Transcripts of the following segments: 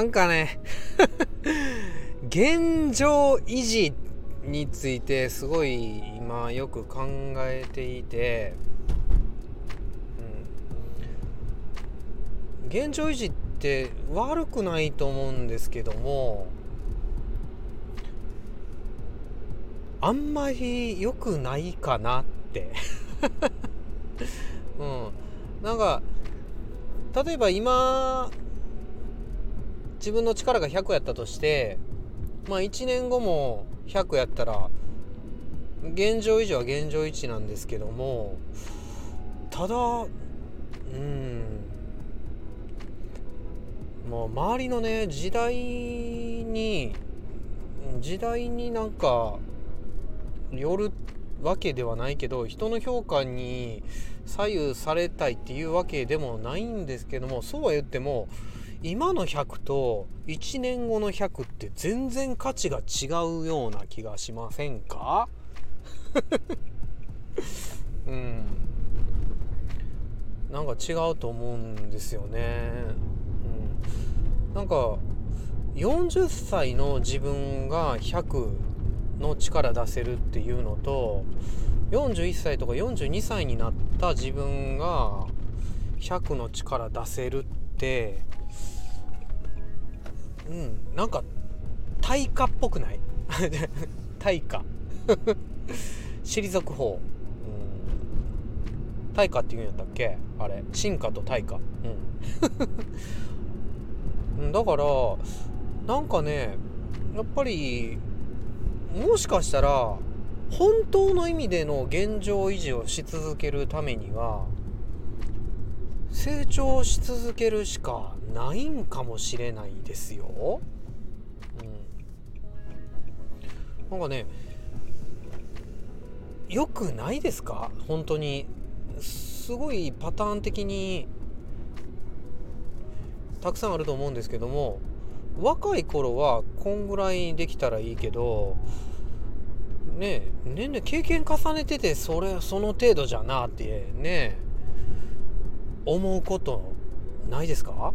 なんかね 現状維持についてすごい今よく考えていて、うん、現状維持って悪くないと思うんですけどもあんまり良くないかなって。うん、なんか例えば今自分の力が100やったとしてまあ1年後も100やったら現状維持は現状維持なんですけどもただうんもう周りのね時代に時代になんかよるわけではないけど人の評価に左右されたいっていうわけでもないんですけどもそうは言っても今の100と1年後の100って全然価値が違うような気がしませんか？うん。なんか違うと思うんですよね、うん、なんか40歳の自分が100の力出せるっていうのと41歳とか42歳になった自分が100の力出せるってうんなんか対価っぽくない？対価退く方、うん、対価って言うんやったっけ？あれ。進化と対価うん だからなんかねやっぱりもしかしたら本当の意味での現状維持をし続けるためには成長し続けるしかないんかもしれないですよ。うん、なんかねよくないですか？本当に。すごいパターン的にたくさんあると思うんですけども若い頃はこんぐらいできたらいいけどね年齢経験重ねててそれその程度じゃなってね思うことないですか、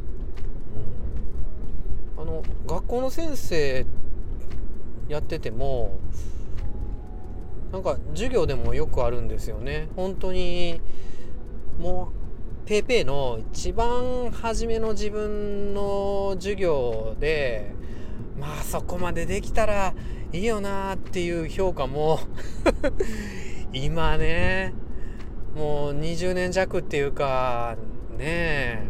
うん、あの学校の先生やっててもなんか授業でもよくあるんですよね。本当にもう PayPay の一番初めの自分の授業でまあそこまでできたらいいよなっていう評価も 今ねもう20年弱っていうかね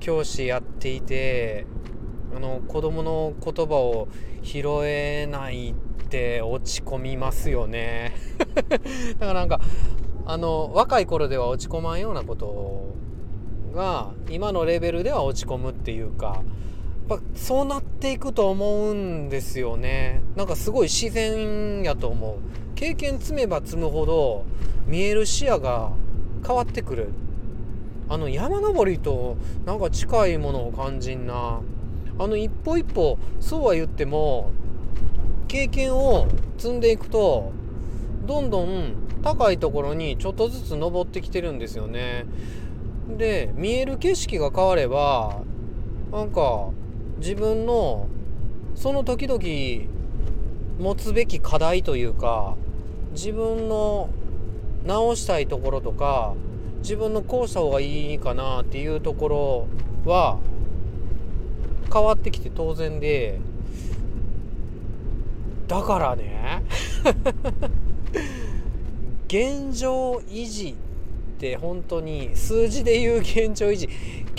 教師やっていてあの子供の言葉を拾えないって落ち込みますよね。だからなんかあの若い頃では落ち込まんようなことが今のレベルでは落ち込むっていうかやっぱそうなっていくと思うんですよね。なんかすごい自然やと思う。経験積めば積むほど見える視野が変わってくるあの山登りとなんか近いものを感じんなあの一歩一歩そうは言っても経験を積んでいくとどんどん高いところにちょっとずつ登ってきてるんですよね。で見える景色が変わればなんか自分のその時々持つべき課題というか自分の直したいところとか自分のこうした方がいいかなっていうところは変わってきて当然でだからね 現状維持って本当に数字で言う現状維持。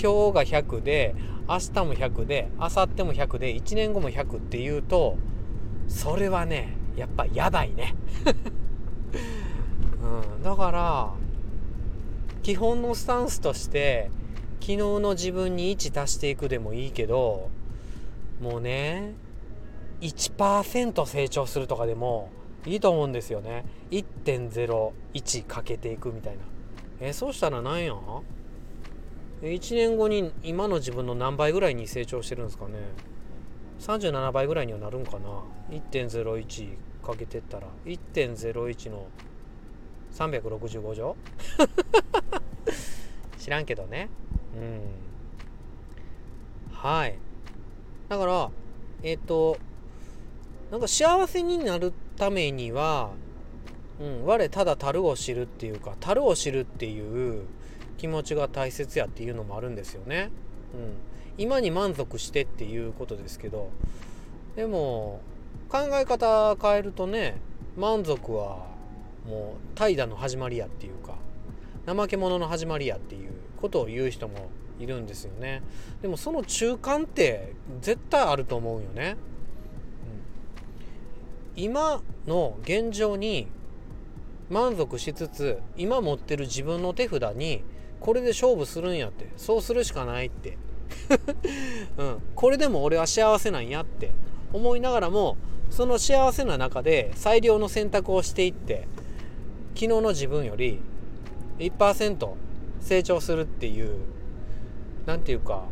今日が100で明日も100で明後日も100で1年後も100っていうとそれはねやっぱやばいね、だから基本のスタンスとして昨日の自分に1足していくでもいいけどもうね1%成長するとかでもいいと思うんですよね。1.01かけていくみたいな。えそうしたら何や？1年後に今の自分の何倍ぐらいに成長してるんですかね？37倍ぐらいにはなるんかな？1.01かけてったら。1.01の365乗 知らんけどね。うん。はい。だからえっ、となんか幸せになるためには、うん、我ただ樽を知るっていうか樽を知るっていう気持ちが大切やっていうのもあるんですよね。うん、今に満足してっていうことですけど。でも考え方変えるとね満足はもう怠惰の始まりやっていうか怠け者の始まりやっていうことを言う人もいるんですよね。でもその中間って絶対あると思うよね、うん、今の現状に満足しつつ今持ってる自分の手札にこれで勝負するんやってそうするしかないって。うん、これでも俺は幸せなんやって思いながらもその幸せな中で最良の選択をしていって昨日の自分より1%成長するっていう何て言うか、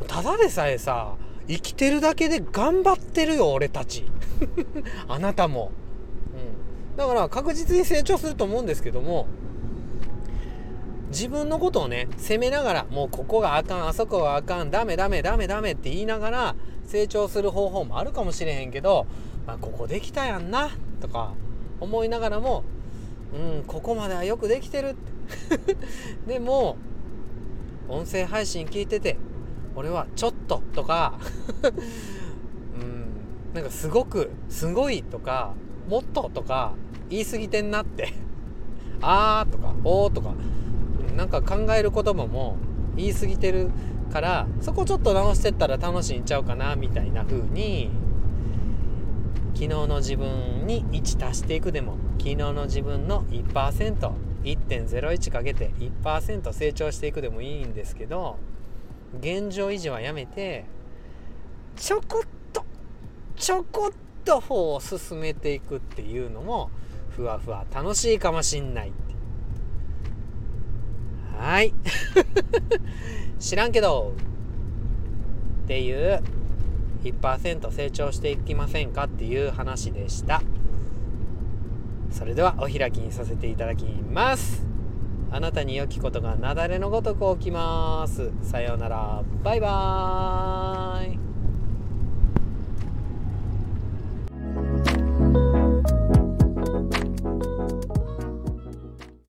うん、ただでさえさ生きてるだけで頑張ってるよ俺たち。あなたも、うん、だから確実に成長すると思うんですけども自分のことをね責めながらもうここがあかんあそこがあかんダメダメダメダメって言いながら成長する方法もあるかもしれへんけど、まあ、ここできたやんなとか思いながらもうんここまではよくできてる。っ てでも音声配信聞いてて俺はちょっととか うんなんかすごくすごいとかもっととか言い過ぎてんなって。あーとかおーとかなんか考える言葉も言い過ぎてるからそこちょっと直してったら楽しいんちゃうかなみたいな風に昨日の自分に1足していくでも昨日の自分の 1%1.01 かけて1%成長していくでもいいんですけど現状維持はやめてちょこっとちょこっと方を進めていくっていうのもふわふわ楽しいかもしんないはい。知らんけど。っていう1%成長していきませんかっていう話でした。それではお開きにさせていただきます。あなたに良きことが雪崩のごとく起きます。さようなら。バイバーイ。